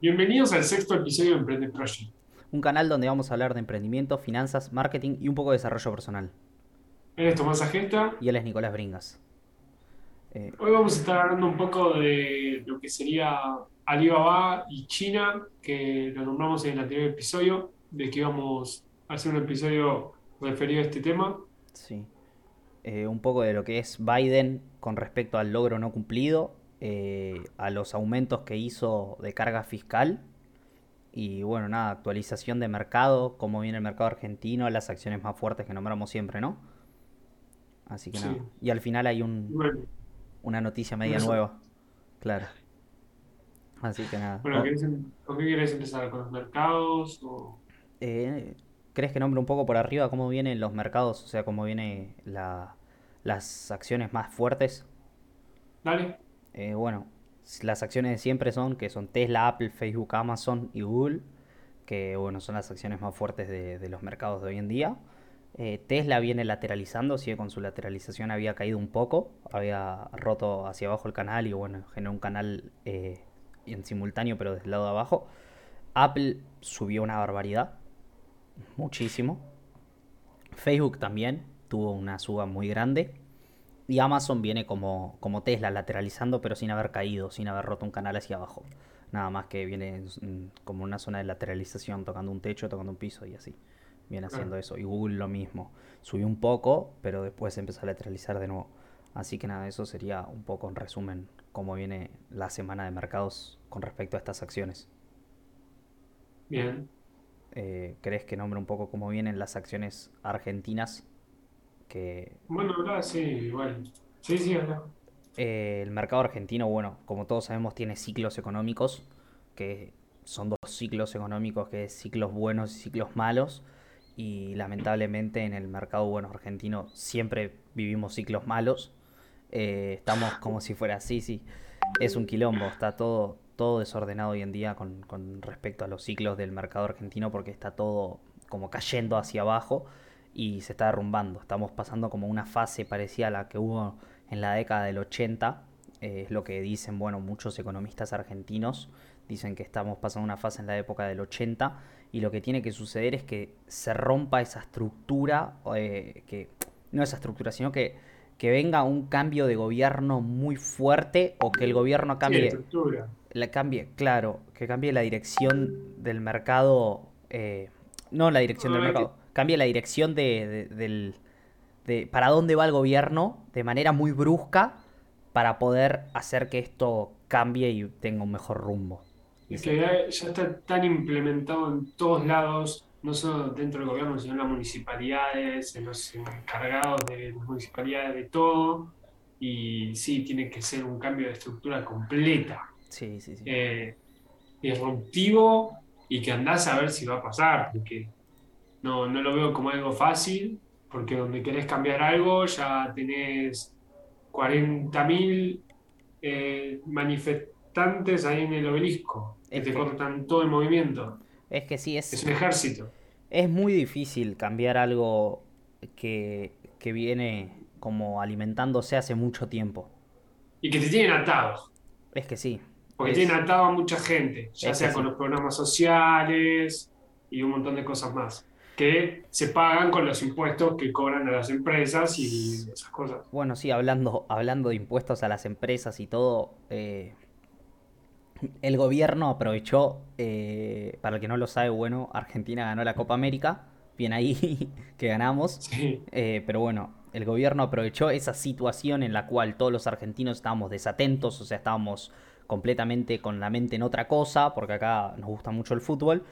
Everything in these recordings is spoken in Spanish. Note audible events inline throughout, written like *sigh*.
Bienvenidos al sexto episodio de Emprende Project. Un canal donde vamos a hablar de emprendimiento, finanzas, marketing y un poco de desarrollo personal. Él es Tomás Agesta. Y él es Nicolás Bringas. Eh, Hoy vamos a estar hablando un poco de lo que sería Alibaba y China, que lo nombramos en el anterior episodio, de que íbamos a hacer un episodio referido a este tema. Sí. Eh, un poco de lo que es Biden con respecto al logro no cumplido eh, a los aumentos que hizo de carga fiscal. Y bueno, nada, actualización de mercado, cómo viene el mercado argentino, las acciones más fuertes que nombramos siempre, ¿no? Así que nada. Y al final hay un, una noticia media nueva. Claro. Así que nada. Bueno, em-, ¿con qué quieres empezar? ¿Con los mercados? Eh, ¿Crees que nombre un poco por arriba cómo vienen los mercados? O sea, cómo vienen las acciones más fuertes. Dale. Eh, bueno, las acciones de siempre son, que son Tesla, Apple, Facebook, Amazon y Google, que bueno, son las acciones más fuertes de, los mercados de hoy en día. Eh, Tesla viene lateralizando, sigue con su lateralización, había caído un poco, había roto hacia abajo el canal y bueno, generó un canal eh, en simultáneo pero desde el lado de abajo. Apple subió una barbaridad, muchísimo. Facebook también tuvo una suba muy grande. Y Amazon viene como, como Tesla, lateralizando, pero sin haber caído, sin haber roto un canal hacia abajo. Nada más que viene como una zona de lateralización, tocando un techo, tocando un piso y así. Viene haciendo eso. Y Google lo mismo. Subió un poco, pero después empezó a lateralizar de nuevo. Así que nada, eso sería un poco en resumen cómo viene la semana de mercados con respecto a estas acciones. Bien. Eh, ¿Crees que nombre un poco cómo vienen las acciones argentinas bueno, ahora sí, igual. Sí, sí, eh, el mercado argentino, bueno, como todos sabemos, tiene ciclos económicos, que son dos ciclos económicos, que es ciclos buenos y ciclos malos. Y lamentablemente en el mercado bueno argentino siempre vivimos ciclos malos. Eh, estamos como si fuera así, sí. Es un quilombo, está todo, todo desordenado hoy en día con, con respecto a los ciclos del mercado argentino porque está todo como cayendo hacia abajo y se está derrumbando. Estamos pasando como una fase parecida a la que hubo en la década del 80. Eh, es lo que dicen, bueno, muchos economistas argentinos. Dicen que estamos pasando una fase en la época del 80 y lo que tiene que suceder es que se rompa esa estructura, eh, que no esa estructura, sino que, que venga un cambio de gobierno muy fuerte o que el gobierno cambie... la cambie, claro, que cambie la dirección del mercado, eh, no la dirección del mercado, cambie la dirección de, del, de para dónde va el gobierno de manera muy brusca para poder hacer que esto cambie y tenga un mejor rumbo. Es que ya, está tan implementado en todos lados, no solo dentro del gobierno, sino en las municipalidades, en los encargados de las municipalidades, de todo. Y sí, tiene que ser un cambio de estructura completa. Sí, sí, sí. Eh, disruptivo y que andás a ver si va a pasar, porque no, no lo veo como algo fácil, porque donde querés cambiar algo ya tenés 40.000 eh, manifestantes ahí en el obelisco, que te cortan todo el movimiento. Es que sí, es, es un ejército. Es muy difícil cambiar algo que, que viene como alimentándose hace mucho tiempo. Y que te tienen atados. Es que sí. Porque tienen atado a mucha gente, ya sea con los programas sociales y un montón de cosas más que se pagan con los impuestos que cobran a las empresas y esas cosas. Bueno, sí, hablando, hablando de impuestos a las empresas y todo, eh, el gobierno aprovechó, eh, para el que no lo sabe, bueno, Argentina ganó la Copa América, bien ahí *laughs* que ganamos, eh, pero bueno, el gobierno aprovechó esa situación en la cual todos los argentinos estábamos desatentos, o sea, estábamos completamente con la mente en otra cosa, porque acá nos gusta mucho el fútbol,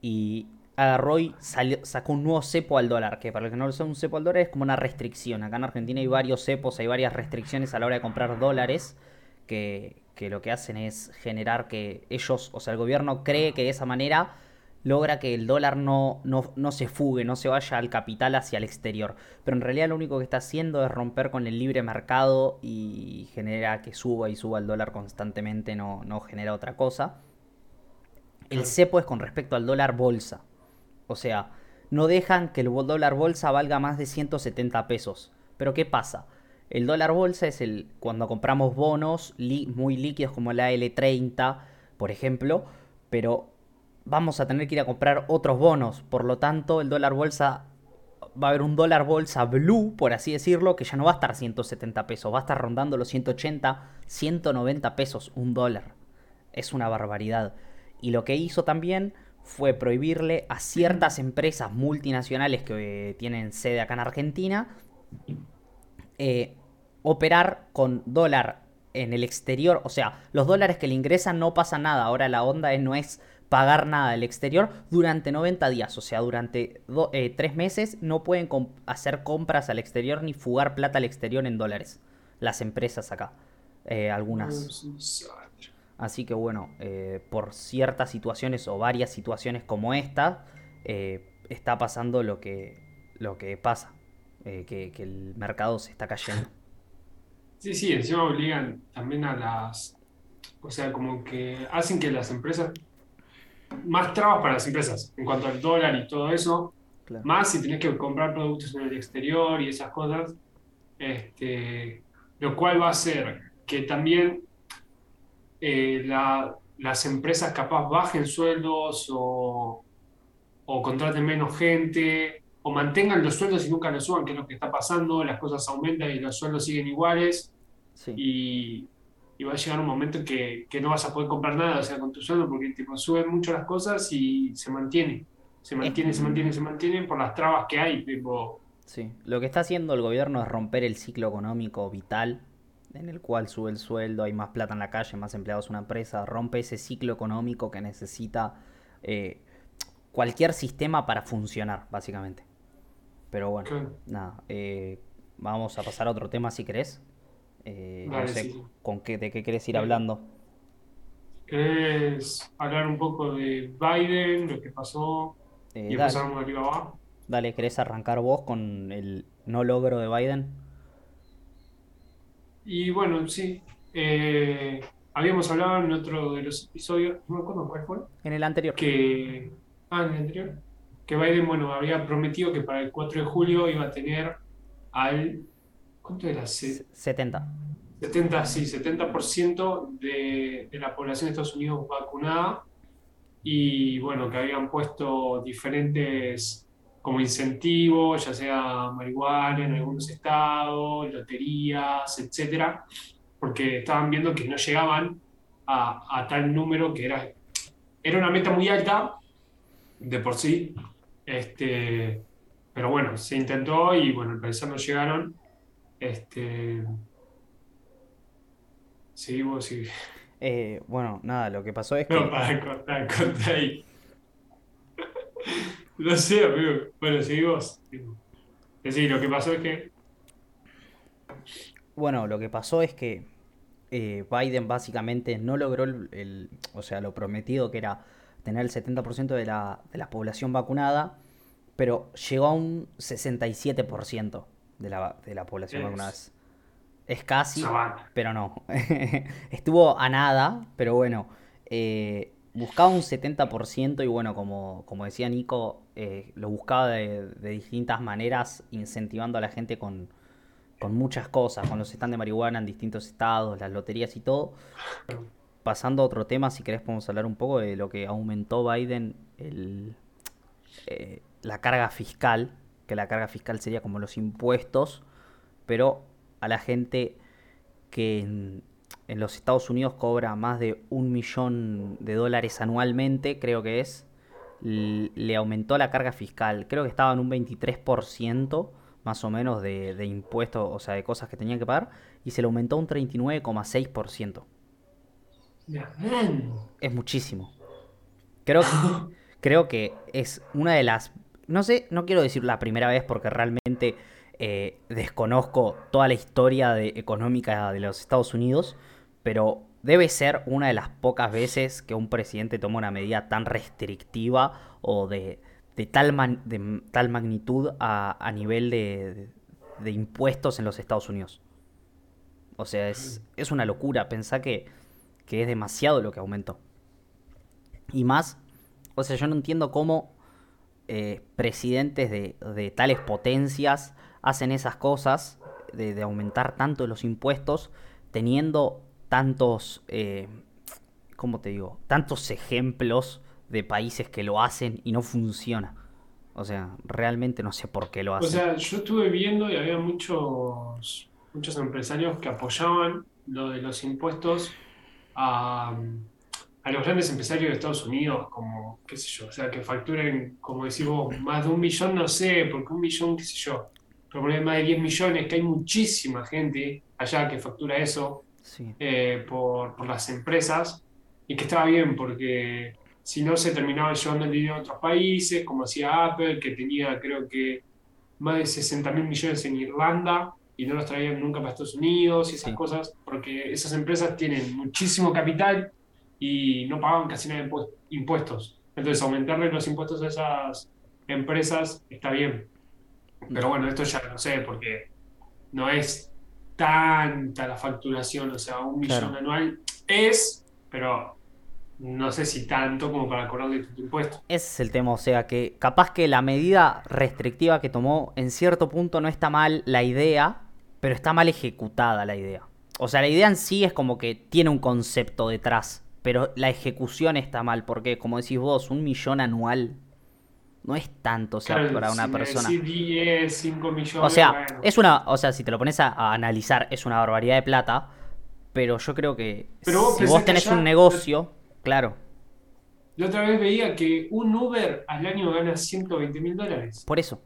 y agarró y sacó un nuevo cepo al dólar, que para los que no lo saben, un cepo al dólar es como una restricción. Acá en Argentina hay varios cepos, hay varias restricciones a la hora de comprar dólares, que, que lo que hacen es generar que ellos, o sea, el gobierno cree que de esa manera logra que el dólar no, no, no, se fugue, no se vaya al capital hacia el exterior. Pero en realidad lo único que está haciendo es romper con el libre mercado y genera que suba y suba el dólar constantemente, no, no genera otra cosa. El cepo es con respecto al dólar bolsa. O sea, no dejan que el dólar bolsa valga más de 170 pesos. Pero ¿qué pasa? El dólar bolsa es el cuando compramos bonos muy líquidos como la L30, por ejemplo, pero vamos a tener que ir a comprar otros bonos. Por lo tanto, el dólar bolsa va a haber un dólar bolsa blue, por así decirlo, que ya no va a estar 170 pesos, va a estar rondando los 180, 190 pesos un dólar. Es una barbaridad. Y lo que hizo también fue prohibirle a ciertas empresas multinacionales que eh, tienen sede acá en Argentina eh, operar con dólar en el exterior. O sea, los dólares que le ingresan no pasa nada. Ahora la onda no es pagar nada del exterior durante 90 días. O sea, durante eh, tres meses no pueden hacer compras al exterior ni fugar plata al exterior en dólares. Las empresas acá. Eh, algunas. Así que bueno, eh, por ciertas situaciones o varias situaciones como esta, está pasando lo que, lo que pasa. Que, que el mercado se está cayendo. Sí, sí, encima obligan también a las, o sea, como que hacen que las empresas más trabas para las empresas en cuanto al dólar y todo eso. Más si tenés que comprar productos en el exterior y esas cosas. Este, lo cual va a hacer que también eh, las empresas capaz bajen sueldos o, o contraten menos gente o mantengan los sueldos y nunca los suban, que es lo que está pasando, las cosas aumentan y los sueldos siguen iguales. Y, y va a llegar un momento que, que, no vas a poder comprar nada, o sea, con tu sueldo, porque tipo, suben mucho las cosas y se mantiene. Se mantiene, se mantiene, se mantiene por las trabas que hay. Tipo. Sí, lo que está haciendo el gobierno es romper el ciclo económico vital en el cual sube el sueldo, hay más plata en la calle, más empleados en una empresa, rompe ese ciclo económico que necesita eh, cualquier sistema para funcionar, básicamente. Pero bueno, nada, eh, vamos a pasar a otro tema si querés. Eh, no sé con qué, de qué querés ir hablando. ¿Querés hablar un poco de Biden, lo que pasó? Y empezamos de arriba abajo. Dale, ¿querés arrancar vos con el no logro de Biden? Y bueno, sí. Eh, habíamos hablado en otro de los episodios, no me acuerdo cuál fue. En el anterior. Que, ah, en el anterior. Que Biden, bueno, había prometido que para el 4 de julio iba a tener al ¿Cuánto era? 70. 70, sí, 70% de, de la población de Estados Unidos vacunada y bueno, que habían puesto diferentes como incentivos, ya sea marihuana en algunos estados, loterías, etcétera, porque estaban viendo que no llegaban a, a, tal número que era, era una meta muy alta de por sí, este, pero bueno, se intentó y bueno, al parecer no llegaron este. Seguimos y. Eh, bueno, nada, lo que pasó es que. No, para contar, contar ahí. *laughs* no sé, amigo. Bueno, seguimos. Sí, lo que pasó es que. Bueno, lo que pasó es que eh, Biden básicamente no logró el, O sea, lo prometido que era tener el 70% de la, de la población vacunada, pero llegó a un 67% de la, de la población vacunada. Es casi, pero no. *laughs* Estuvo a nada, pero bueno. Eh, buscaba un 70% y bueno, como, como decía Nico, eh, lo buscaba de, distintas maneras, incentivando a la gente con, con muchas cosas, con los stands de marihuana en distintos estados, las loterías y todo. Pasando a otro tema, si querés podemos hablar un poco de lo que aumentó Biden, el, eh, la carga fiscal que la carga fiscal sería como los impuestos, pero a la gente que en, los Estados Unidos cobra más de un millón de dólares anualmente, creo que es, le aumentó la carga fiscal. Creo que estaba en un 23% más o menos de, de impuestos, o sea, de cosas que tenían que pagar, y se le aumentó un 39,6%. Es muchísimo. Creo *laughs* creo que es una de las no sé, no quiero decir la primera vez porque realmente eh, desconozco toda la historia de, económica de los Estados Unidos, pero debe ser una de las pocas veces que un presidente toma una medida tan restrictiva o de, tal, de tal magnitud a, nivel de, impuestos en los Estados Unidos. O sea, es, es una locura pensar que, que es demasiado lo que aumentó. Y más, o sea, yo no entiendo cómo eh, presidentes de, tales potencias hacen esas cosas, de, aumentar tanto los impuestos, teniendo tantos, eh, ¿cómo te digo? Tantos ejemplos de países que lo hacen y no funciona. O sea, realmente no sé por qué lo O hacen. sea, yo estuve viendo y había muchos, muchos empresarios que apoyaban lo de los impuestos a, a los grandes empresarios de Estados Unidos, como, qué sé yo, o sea, que facturen, como decís vos, más de un millón, no sé, porque un millón, qué sé yo, pero poner más de 10 millones, que hay muchísima gente allá que factura eso Sí, eh, por, por las empresas y que estaba bien porque si no se terminaba llevando el dinero a otros países, como hacía Apple, que tenía creo que más de 60 mil millones en Irlanda y no los traían nunca para Estados Unidos y esas sí, cosas, porque esas empresas tienen muchísimo capital y no pagaban casi nada de impu- impuestos. Entonces aumentarle los impuestos a esas empresas está bien. Pero bueno, esto ya no sé, porque no es tanta la facturación, o sea, un millón claro. anual es, pero no sé si tanto como para cobrarle tu impuesto. Ese es el tema, o sea que capaz que la medida restrictiva que tomó en cierto punto no está mal la idea, pero está mal ejecutada la idea. O sea, la idea en sí es como que tiene un concepto detrás, pero la ejecución está mal, porque como decís vos, un millón anual no es tanto, o sea, Claro, para si una me persona. decís 10, 5 O millones, sea, bueno. es una, o sea, si te lo pones a, a analizar, es una barbaridad de plata, pero yo creo que Pero vos si vos tenés un negocio, claro, la otra vez veía que un Uber al año gana 120 mil dólares. por eso.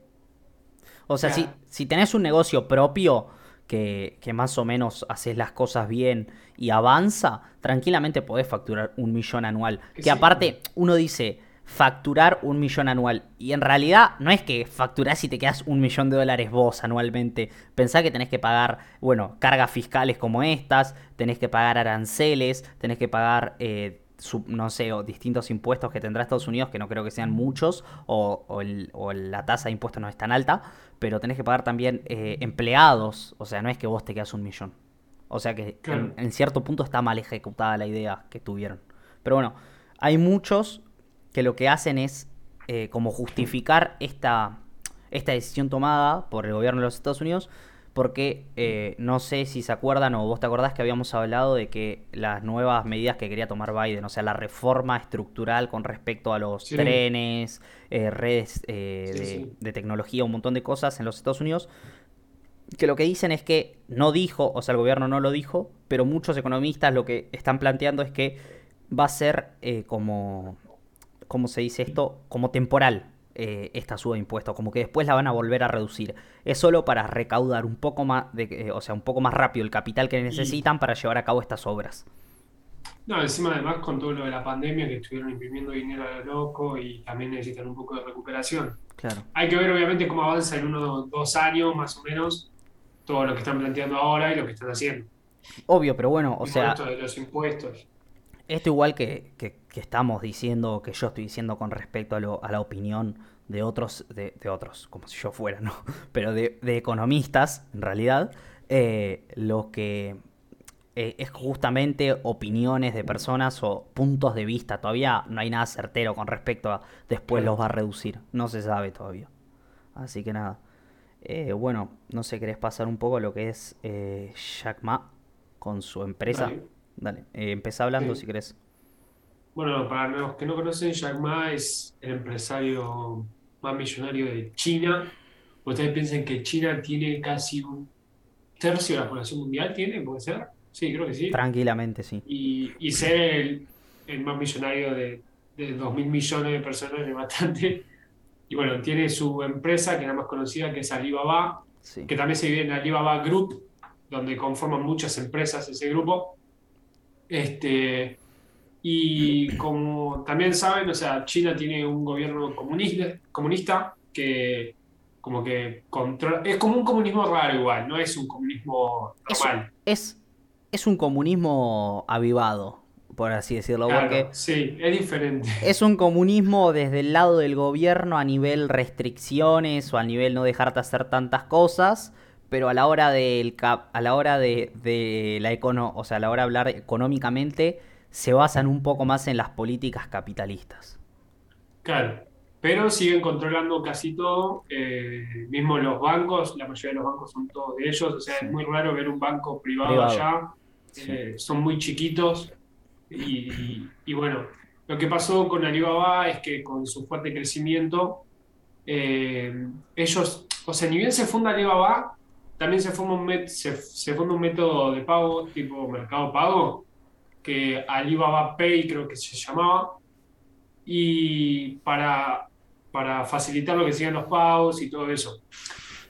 O O sea, si, sea, si tenés un negocio propio que, que más o menos haces las cosas bien y avanza, tranquilamente podés facturar un millón anual. que Que sí. aparte, uno dice facturar un millón anual. Y en realidad no es que facturás y te quedas un millón de dólares vos anualmente. Pensá que tenés que pagar, bueno, cargas fiscales como estas, tenés que pagar aranceles, tenés que pagar... eh, sub- no sé, o distintos impuestos que tendrá Estados Unidos, que no creo que sean muchos, o, o el- o la tasa de impuestos no es tan alta, pero tenés que pagar también eh, empleados, o sea, no es que vos te quedas un millón. O sea que en cierto punto está mal ejecutada la idea que tuvieron. Pero bueno, hay muchos que lo que hacen es eh, como justificar esta, esta decisión tomada por el gobierno de los Estados Unidos, porque eh, no sé si se acuerdan o vos te acordás que habíamos hablado de que las nuevas medidas que quería tomar Biden, o sea, la reforma estructural con respecto a los Sí, trenes, eh, redes eh, sí, de, sí. de tecnología, un montón de cosas en los Estados Unidos, que lo que dicen es que no dijo, o sea, el gobierno no lo dijo, pero muchos economistas lo que están planteando es que va a ser como, ¿cómo se dice esto? Como temporal eh, esta suba de impuestos, como que después la van a volver a reducir. Es solo para recaudar un poco más, de, eh, o sea, un poco más rápido el capital que Y necesitan para llevar a cabo estas obras. no, encima además con todo lo de la pandemia que estuvieron imprimiendo dinero a lo loco y también necesitan un poco de recuperación. Claro. Hay que ver obviamente cómo avanza en unos dos años más o menos todo lo que están planteando ahora y lo que están haciendo. Obvio, pero bueno, o sea, esto de los impuestos. Esto igual que, que- que estamos diciendo, que yo estoy diciendo con respecto a, lo- a la opinión de otros, de, de otros, como si yo fuera, ¿no? *laughs* Pero de, de economistas, en realidad, eh, lo que eh, es justamente opiniones de personas o puntos de vista. Todavía no hay nada certero con respecto a después los va a reducir. No se sabe todavía. Así que nada. Eh, bueno, no sé, ¿querés pasar un poco lo que es eh, Jack Ma con su empresa? Dale. Dale, empezá hablando si querés. Bueno, para los que no conocen, Jack Ma es el empresario más millonario de China. ¿Ustedes piensan que China tiene casi un tercio de la población mundial? ¿Tiene? ¿Puede ser? Sí, creo que sí. Tranquilamente, sí. Y, y ser el, el más millonario de, de 2 mil millones de personas es bastante. Y bueno, tiene su empresa, que es la más conocida, que es Alibaba, Sí. que también se divide en Alibaba Group, donde conforman muchas empresas ese grupo. Este, y como también saben, o sea, China tiene un gobierno comunista, comunista que como que controla, es como un comunismo raro igual, no es un comunismo Es, normal. es, es un comunismo avivado, por así decirlo, porque sí, es diferente. es un comunismo desde el lado del gobierno a nivel restricciones o a nivel no dejarte hacer tantas cosas, pero a la hora del cap- a la hora de, de la econo, o sea, a la hora de hablar económicamente se basan un poco más en las políticas capitalistas. Claro, pero siguen controlando casi todo, eh, mismo los bancos, la mayoría de los bancos son todos de ellos, o sea, Sí. es muy raro ver un banco privado Privado. allá, Sí. eh, son muy chiquitos Y, y bueno, lo que pasó con Alibaba es que con su fuerte crecimiento, eh, ellos, o sea, ni bien se funda Alibaba, también se funda un, met- se, se funda un método de pago tipo Mercado Pago, que Alibaba Pay creo que se llamaba, y para, para facilitar lo que sean los pagos y todo eso.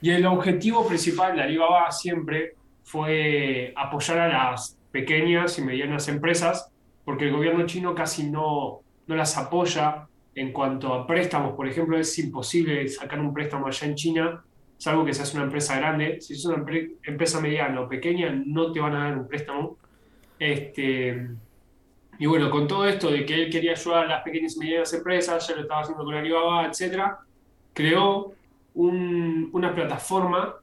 Y el objetivo principal de Alibaba siempre fue apoyar a las pequeñas y medianas empresas, porque el gobierno chino casi no, no las apoya en cuanto a préstamos. Por ejemplo, es imposible sacar un préstamo allá en China, salvo que seas una empresa grande. Si es una empre- empresa mediana o pequeña, no te van a dar un préstamo. Este, y bueno, con todo esto de que él quería ayudar a las pequeñas y medianas empresas, ya lo estaba haciendo con Alibaba, etcétera, creó un- una plataforma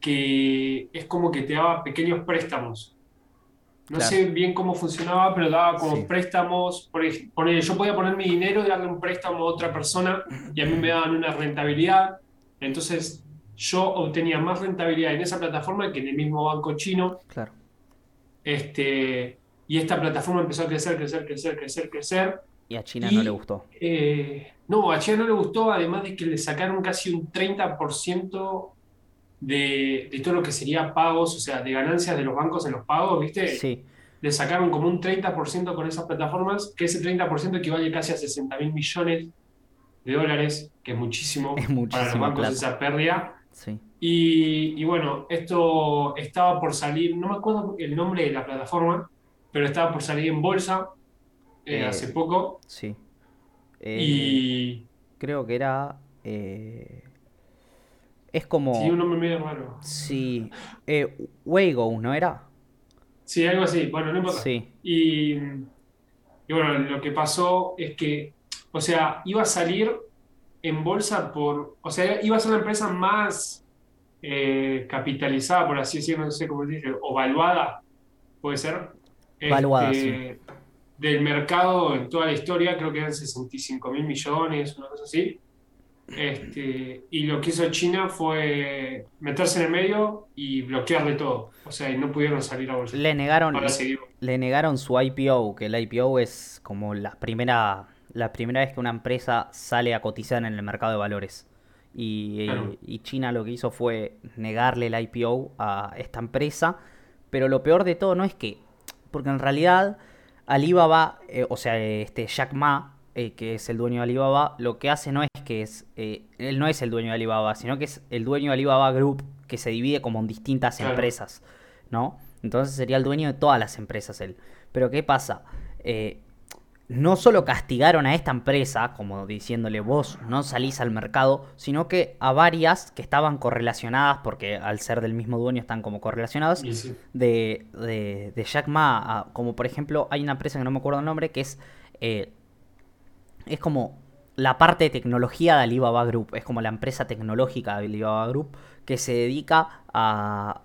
que es como que te daba pequeños préstamos. No Claro, sé bien cómo funcionaba, pero daba como sí. préstamos. Por ponele, yo podía poner mi dinero y darle un préstamo a otra persona y a mí me daban una rentabilidad. Entonces yo obtenía más rentabilidad en esa plataforma que en el mismo banco chino. Claro. Este, y esta plataforma empezó a crecer, crecer, crecer, crecer, crecer. Y a China no le gustó. eh, no, a China no le gustó, además de que le sacaron casi un 30% de, de todo lo que sería pagos, o sea, de ganancias de los bancos en los pagos, ¿viste? Sí, Le sacaron como un 30% con esas plataformas, que ese 30% equivale casi a sesenta mil millones de dólares, que es muchísimo es para los bancos plata. esa pérdida. Sí. Y, y bueno, esto estaba por salir, no me acuerdo el nombre de la plataforma, pero estaba por salir en bolsa eh, hace Eh, poco. sí. Eh, Y creo que era... eh, es sí, un como... nombre medio raro. Sí. Eh, Weigo, ¿no era? Sí, algo así, bueno, no importa. Sí. Y, y bueno, lo que pasó es que, o sea, iba a salir en bolsa por, o sea, iba a ser la empresa más eh, capitalizada, por así decirlo, no sé cómo se dice, o valuada, puede ser, Valuada, sí. este, del mercado en toda la historia, creo que eran sesenta y cinco mil millones, una cosa así. Este, y lo que hizo China fue meterse en el medio y bloquearle todo. O sea, y no pudieron salir a bolsa. Le negaron, le negaron su IPO, que el IPO es como la primera, la primera vez que una empresa sale a cotizar en el mercado de valores. Y, Claro. y China lo que hizo fue negarle el IPO a esta empresa. Pero lo peor de todo no es que, porque en realidad Alibaba, eh, o sea, este Jack Ma, eh, que es el dueño de Alibaba, lo que hace no es que es, eh, él no es el dueño de Alibaba, sino que es el dueño de Alibaba Group, que se divide como en distintas Claro. empresas, ¿no? Entonces sería el dueño de todas las empresas él. Pero ¿qué pasa? Eh, no solo castigaron a esta empresa, como diciéndole vos no salís al mercado, sino que a varias que estaban correlacionadas, porque al ser del mismo dueño están como correlacionadas, sí. de, de, de Jack Ma, a- como por ejemplo hay una empresa que no me acuerdo el nombre, que es, eh, es como la parte de tecnología de Alibaba Group, es como la empresa tecnológica de Alibaba Group que se dedica a,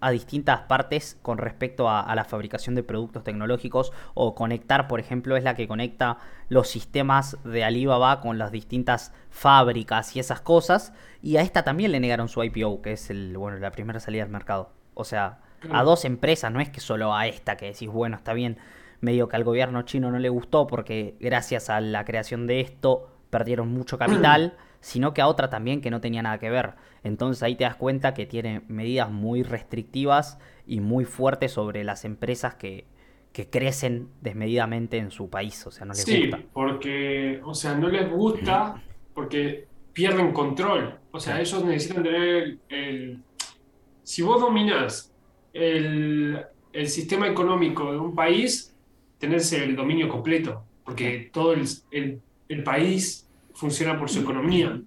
a distintas partes con respecto a, a la fabricación de productos tecnológicos o conectar, por ejemplo, es la que conecta los sistemas de Alibaba con las distintas fábricas y esas cosas. Y a esta también le negaron su IPO, que es el, bueno, la primera salida al mercado. O sea, a dos empresas, no es que solo a esta que decís, bueno, está bien, medio que al gobierno chino no le gustó porque gracias a la creación de esto perdieron mucho capital, *clears throat* sino que a otra también que no tenía nada que ver. Entonces ahí te das cuenta que tiene medidas muy restrictivas y muy fuertes sobre las empresas que, que crecen desmedidamente en su país, o sea, no les gusta. Sí, porque, o sea, no les gusta porque pierden control. O sea, ellos necesitan tener el, el- Si vos dominás el, el sistema económico de un país, tenés el dominio completo, porque todo el, el- el país funciona por su economía.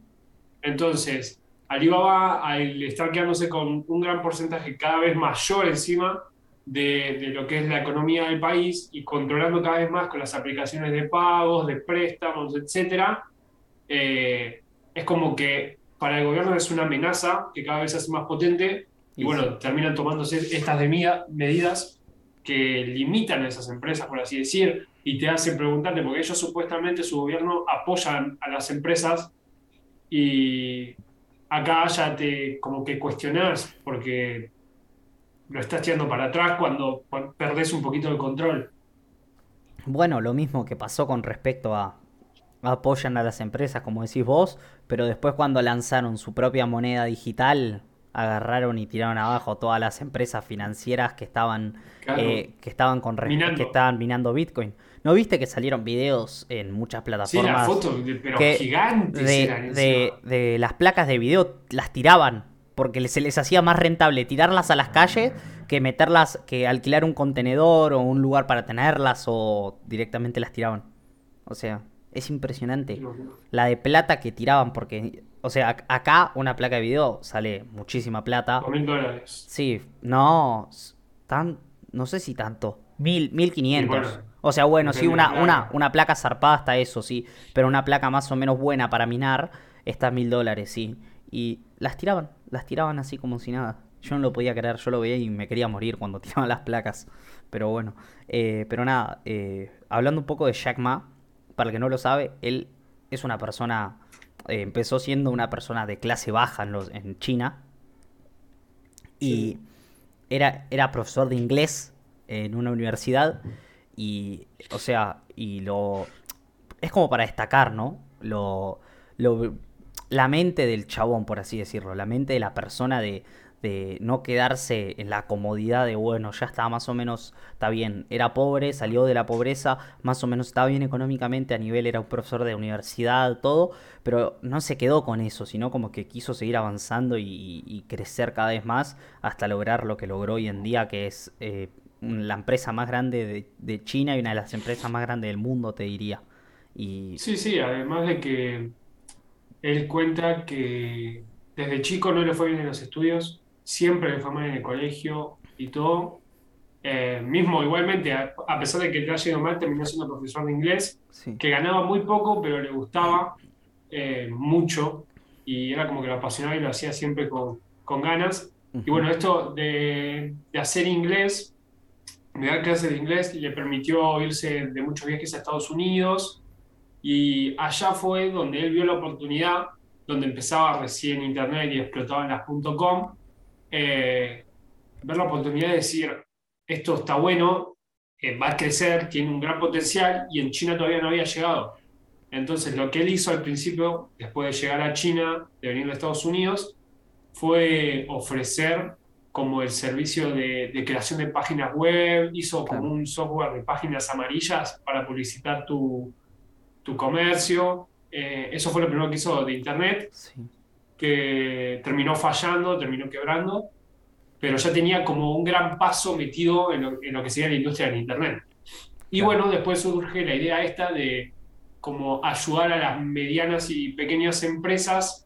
Entonces, Alibaba, al estar quedándose con un gran porcentaje cada vez mayor encima de, de lo que es la economía del país y controlando cada vez más con las aplicaciones de pagos, de préstamos, etcétera, eh, es como que para el gobierno es una amenaza que cada vez se hace más potente y bueno, terminan tomándose estas medidas que limitan a esas empresas, por así decir, y te hacen preguntarte, porque ellos supuestamente, su gobierno apoyan a las empresas y acá ya te como que cuestionás porque lo estás tirando para atrás cuando perdés un poquito el control. Bueno, lo mismo que pasó con respecto a apoyan a las empresas, como decís vos, pero después cuando lanzaron su propia moneda digital, agarraron y tiraron abajo todas las empresas financieras que estaban Claro. eh, que estaban con Minando. que estaban minando Bitcoin. ¿No viste que salieron videos en muchas Sí, plataformas fotos, de- pero que gigantes de, eran de- las placas de video las tiraban porque se les hacía más rentable tirarlas a las calles que meterlas, que alquilar un contenedor o un lugar para tenerlas o directamente las tiraban. O sea, es impresionante la de plata que tiraban porque, o sea, ac- acá una placa de video sale muchísima plata. Mil dólares. Sí, no, tan, no sé si tanto. Mil, mil quinientos. O sea, bueno, sí, una, una, placa. una placa zarpada está eso, sí. Pero una placa más o menos buena para minar está a mil dólares, sí. Y las tiraban, las tiraban así como si nada. Yo no lo podía creer, yo lo veía y me quería morir cuando *laughs* tiraban las placas. Pero bueno, eh, pero nada, eh, hablando un poco de Jack Ma, para el que no lo sabe, él es una persona, eh, empezó siendo una persona de clase baja en, los, en China. Y Sí. era, era profesor de inglés en una universidad. Y, o sea, y lo. Es como para destacar, ¿no? Lo, lo, la mente del chabón, por así decirlo. La mente de la persona de, de no quedarse en la comodidad de, bueno, ya está más o menos, está bien. Era pobre, salió de la pobreza, más o menos estaba bien económicamente, a nivel era un profesor de universidad, todo, pero no se quedó con eso, sino como que quiso seguir avanzando y, y crecer cada vez más hasta lograr lo que logró hoy en día, que es eh, la empresa más grande de, de China y una de las empresas más grandes del mundo, te diría. Y Sí, sí, además de que él cuenta que desde chico no le fue bien en los estudios, siempre le fue mal en el colegio y todo. Eh, mismo, igualmente, a, a pesar de que le haya ido mal, terminó siendo profesor de inglés, sí, que ganaba muy poco, pero le gustaba eh, mucho y era como que lo apasionaba y lo hacía siempre con, con ganas. Y bueno, esto de, de hacer inglés, de dar clases de inglés, le permitió irse de muchos viajes a Estados Unidos y allá fue donde él vio la oportunidad, donde empezaba recién Internet y explotaban las .com, eh, ver la oportunidad de decir, esto está bueno, eh, va a crecer, tiene un gran potencial y en China todavía no había llegado. Entonces lo que él hizo al principio, después de llegar a China, de venir de Estados Unidos, fue ofrecer como el servicio de, de creación de páginas web, hizo como Claro. un software de páginas amarillas para publicitar tu, tu comercio. Eh, eso fue lo primero que hizo de Internet, sí, que terminó fallando, terminó quebrando, pero ya tenía como un gran paso metido en lo, en lo que sería la industria del Internet. Y Claro. bueno, después surge la idea esta de como ayudar a las medianas y pequeñas empresas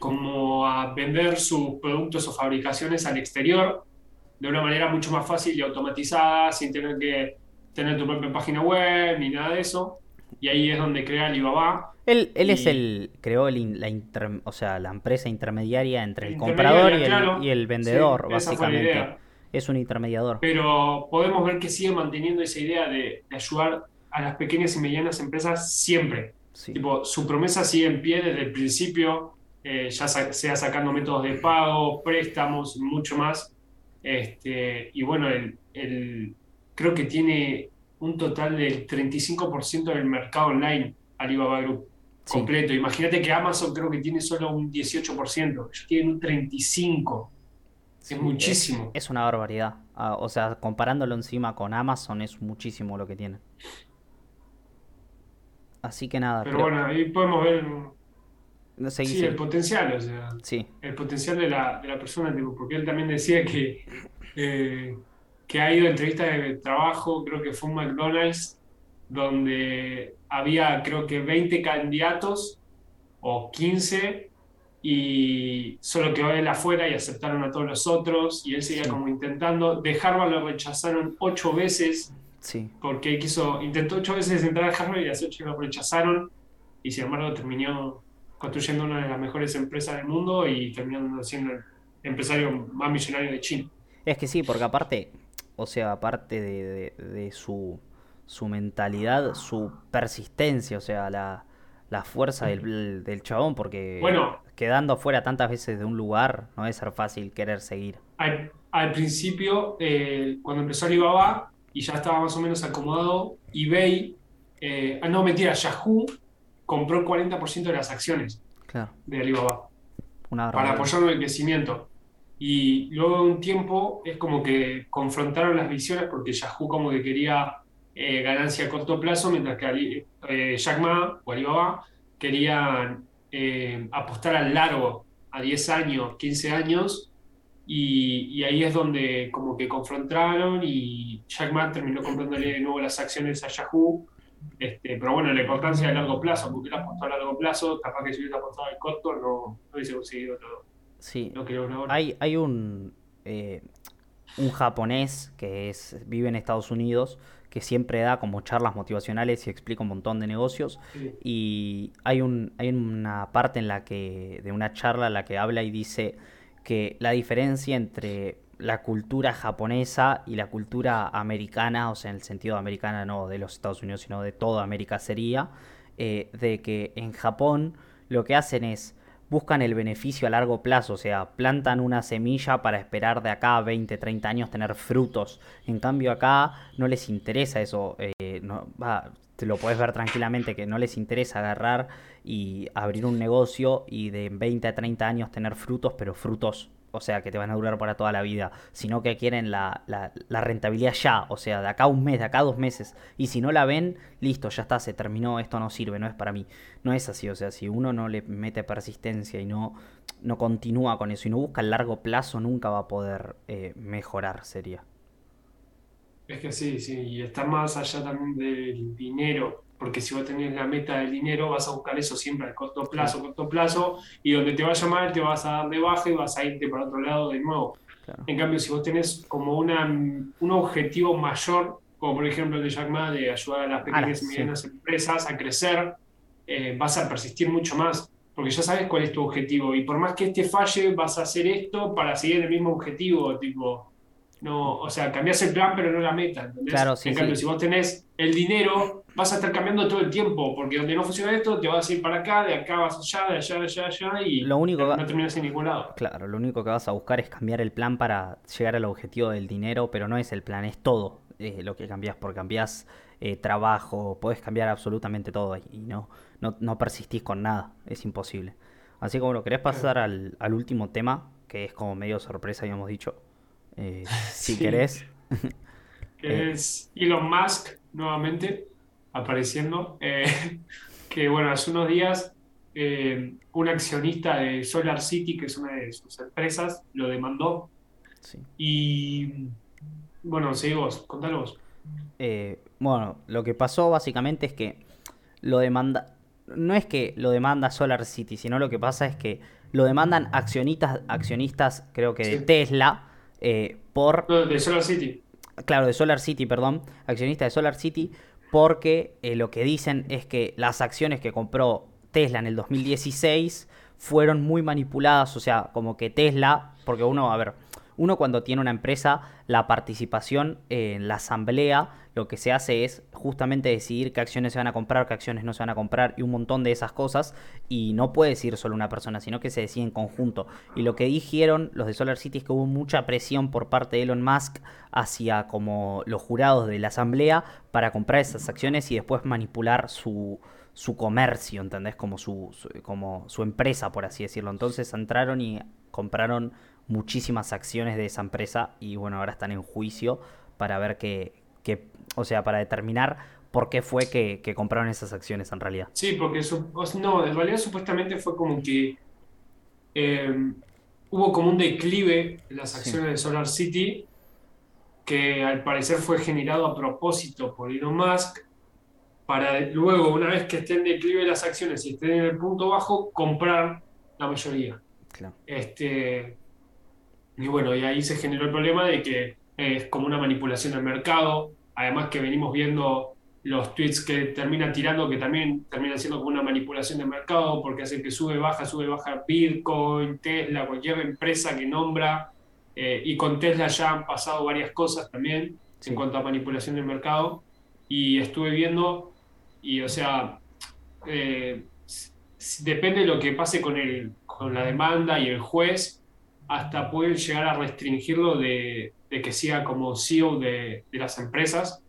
como a vender sus productos o fabricaciones al exterior de una manera mucho más fácil y automatizada, sin tener que tener tu propia página web ni nada de eso. Y ahí es donde crea Alibaba. Él, él es Y- el, creó el, la inter- o sea, la empresa intermediaria entre el comprador y el, claro. y el Sí, vendedor, esa fue la básicamente. idea. Es un intermediador. Pero podemos ver que sigue manteniendo esa idea de, de ayudar a las pequeñas y medianas empresas siempre. Sí, Tipo, su promesa sigue en pie desde el principio, eh, ya sa- sea sacando métodos de pago, préstamos, mucho más. Este, y bueno, el, el- creo que tiene un total del 35% del mercado online Alibaba Group Sí. completo. Imagínate que Amazon creo que tiene solo un 18%, ellos tienen un 35%. sí, es muchísimo. Es, una barbaridad. Ah, o sea, comparándolo encima con Amazon es muchísimo lo que tiene. Así que nada, Pero creo- bueno, ahí podemos ver no, seguí, sí, seguí. el potencial, o sea, Sí, el potencial de la, de la persona, tipo, porque él también decía que, eh, que ha ido a entrevistas de trabajo, creo que fue un McDonald's, donde había creo que 20 candidatos o 15 y solo quedó él afuera y aceptaron a todos los otros y él seguía Sí. como intentando. De Harvard lo rechazaron ocho veces sí. porque quiso, intentó ocho veces entrar a Harvard y las ocho lo rechazaron y sin embargo terminó construyendo una de las mejores empresas del mundo y terminando siendo el empresario más millonario de China. Es que sí, porque aparte, o sea, aparte de, de- de su, su mentalidad, su persistencia, o sea, la, la fuerza del, del chabón, porque Bueno. quedando afuera tantas veces de un lugar, no debe ser fácil querer seguir. Al, al principio, eh, cuando empezó Alibaba, y ya estaba más o menos acomodado. eBay, eh, ah, no, mentira, Yahoo compró el 40% de las acciones Claro, de Alibaba una para apoyarlo en el crecimiento. Y luego de un tiempo es como que confrontaron las visiones porque Yahoo como que quería eh, ganancia a corto plazo, mientras que Ali- eh, Jack Ma o Alibaba querían eh, apostar al largo, a 10 años, 15 años, y, y ahí es donde como que confrontaron y Jack Ma terminó comprándole de nuevo las acciones a Yahoo. Este, pero bueno, la importancia a largo plazo, porque él apostó a largo plazo, capaz que si hubiera apostado al corto no, no hubiese conseguido todo Sí, lo ahora. hay, hay un, eh, un japonés que es, vive en Estados Unidos que siempre da como charlas motivacionales y explica un montón de negocios. Sí. Y hay, un, hay una parte en la que, de una charla en la que habla y dice que la diferencia entre la cultura japonesa y la cultura americana, o sea, en el sentido americana no de los Estados Unidos, sino de toda América sería, eh, de que en Japón lo que hacen es buscan el beneficio a largo plazo, o sea, plantan una semilla para esperar de acá a 20, 30 años tener frutos. En cambio acá no les interesa eso, eh, no, te lo puedes ver tranquilamente que no les interesa agarrar y abrir un negocio y de 20 a 30 años tener frutos, pero frutos, o sea, que te van a durar para toda la vida, sino que quieren la, la, la rentabilidad ya, o sea, de acá un mes, de acá dos meses. Y si no la ven, listo, ya está, se terminó, esto no sirve, no es para mí. No es así, o sea, si uno no le mete persistencia y no, no continúa con eso y no busca el largo plazo, nunca va a poder eh, mejorar, sería. Es que sí, sí, y está más allá también del dinero, porque si vos tenés la meta del dinero, vas a buscar eso siempre a corto Claro, plazo, corto plazo, y donde te vaya mal te vas a dar de baja y vas a irte para otro lado de nuevo. claro. En cambio, si vos tenés como una, un objetivo mayor, como por ejemplo el de Jack Ma, de ayudar a las pequeñas y sí, medianas empresas a crecer, eh, vas a persistir mucho más, porque ya sabes cuál es tu objetivo, y por más que este falle, vas a hacer esto para seguir el mismo objetivo, tipo, no, o sea, cambias el plan, pero no la meta, claro, ¿entendés? sí, En cambio, sí. si vos tenés el dinero, vas a estar cambiando todo el tiempo, porque donde no funciona esto, te vas a ir para acá, de acá vas allá, de allá, de allá, de allá, y Lo único, no terminas en ningún lado. claro, lo único que vas a buscar es cambiar el plan para llegar al objetivo del dinero, pero no es el plan, es todo eh, lo que cambias, porque cambias eh, trabajo, puedes cambiar absolutamente todo y no, no, no persistís con nada, es imposible. Así que bueno, ¿querés pasar al, al último tema? Que es como medio sorpresa, habíamos dicho. Eh, *laughs* si Sí. querés. *laughs* *laughs* Eh, es Elon Musk nuevamente apareciendo, eh, *laughs* que bueno, hace unos días eh, un accionista de Solar City, que es una de sus empresas, lo demandó sí. y bueno, seguí vos, contalo vos. Eh, bueno, lo que pasó básicamente es que lo demanda. No es que lo demanda Solar City, sino lo que pasa es que lo demandan accionistas, accionistas creo que de Tesla, eh, por no, de Solar City, claro, de Solar City, perdón, accionista de Solar City, porque eh, lo que dicen es que las acciones que compró Tesla en el 2016 fueron muy manipuladas, o sea, como que Tesla, porque uno, a ver, uno cuando tiene una empresa, la participación en la asamblea, lo que se hace es justamente decidir qué acciones se van a comprar, qué acciones no se van a comprar y un montón de esas cosas, y no puede decir solo una persona, sino que se decide en conjunto. Y lo que dijeron los de Solar City es que hubo mucha presión por parte de Elon Musk hacia como los jurados de la asamblea para comprar esas acciones y después manipular su, su comercio, ¿entendés? Como su, su- como su empresa, por así decirlo. Entonces entraron y compraron muchísimas acciones de esa empresa y bueno, ahora están en juicio para ver qué, qué- o sea, para determinar por qué fue que, que compraron esas acciones en realidad. sí, porque no, en realidad supuestamente fue como que eh, hubo como un declive en las Sí, acciones de Solar City que al parecer fue generado a propósito por Elon Musk para luego, una vez que estén en declive las acciones y estén en el punto bajo, comprar la mayoría. claro. Este, y bueno, y ahí se generó el problema de que es como una manipulación del mercado, además que venimos viendo los tweets que termina tirando, que también terminan siendo como una manipulación del mercado, porque hacen que sube, baja, sube, baja Bitcoin, Tesla, cualquier empresa que nombra, eh, y con Tesla ya han pasado varias cosas también en Sí, cuanto a manipulación del mercado, y estuve viendo, y o sea, eh, depende de lo que pase con el, con la demanda y el juez, hasta pueden llegar a restringirlo de, de que siga como CEO de, de las empresas,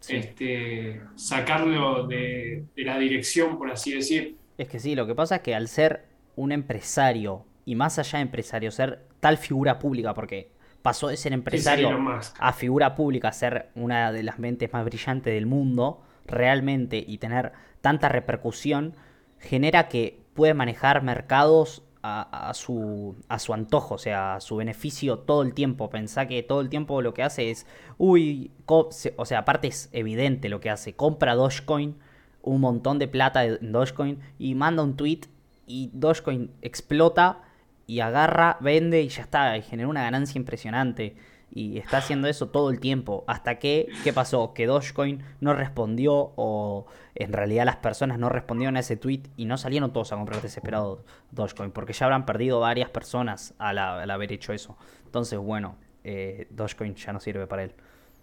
Sí. este, sacarlo de, de la dirección, por así decir. Es que sí, lo que pasa es que al ser un empresario, y más allá de empresario, ser tal figura pública, porque pasó de ser Es empresario a figura pública, a ser una de las mentes más brillantes del mundo, realmente, y tener tanta repercusión, genera que puede manejar mercados a, su, a su antojo, o sea, a su beneficio todo el tiempo. Pensá que todo el tiempo lo que hace es, uy, o sea, aparte es evidente lo que hace, compra Dogecoin, un montón de plata en Dogecoin, y manda un tweet, y Dogecoin explota, y agarra, vende, y ya está, y genera una ganancia impresionante. Y está haciendo eso todo el tiempo. Hasta que, ¿qué pasó? Que Dogecoin no respondió o en realidad las personas no respondieron a ese tweet y no salieron todos a comprar desesperados Dogecoin. Porque ya habrán perdido varias personas al, al haber hecho eso. Entonces, bueno, eh, Dogecoin ya no sirve para él.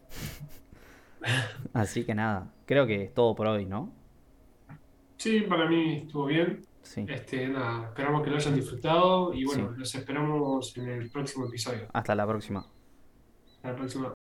*laughs* Así que nada, creo que es todo por hoy, ¿no? Sí, para mí estuvo bien. Sí. Este, nada, esperamos que lo hayan disfrutado y bueno, Sí. los esperamos en el próximo episodio. Hasta la próxima. Hasta la próxima.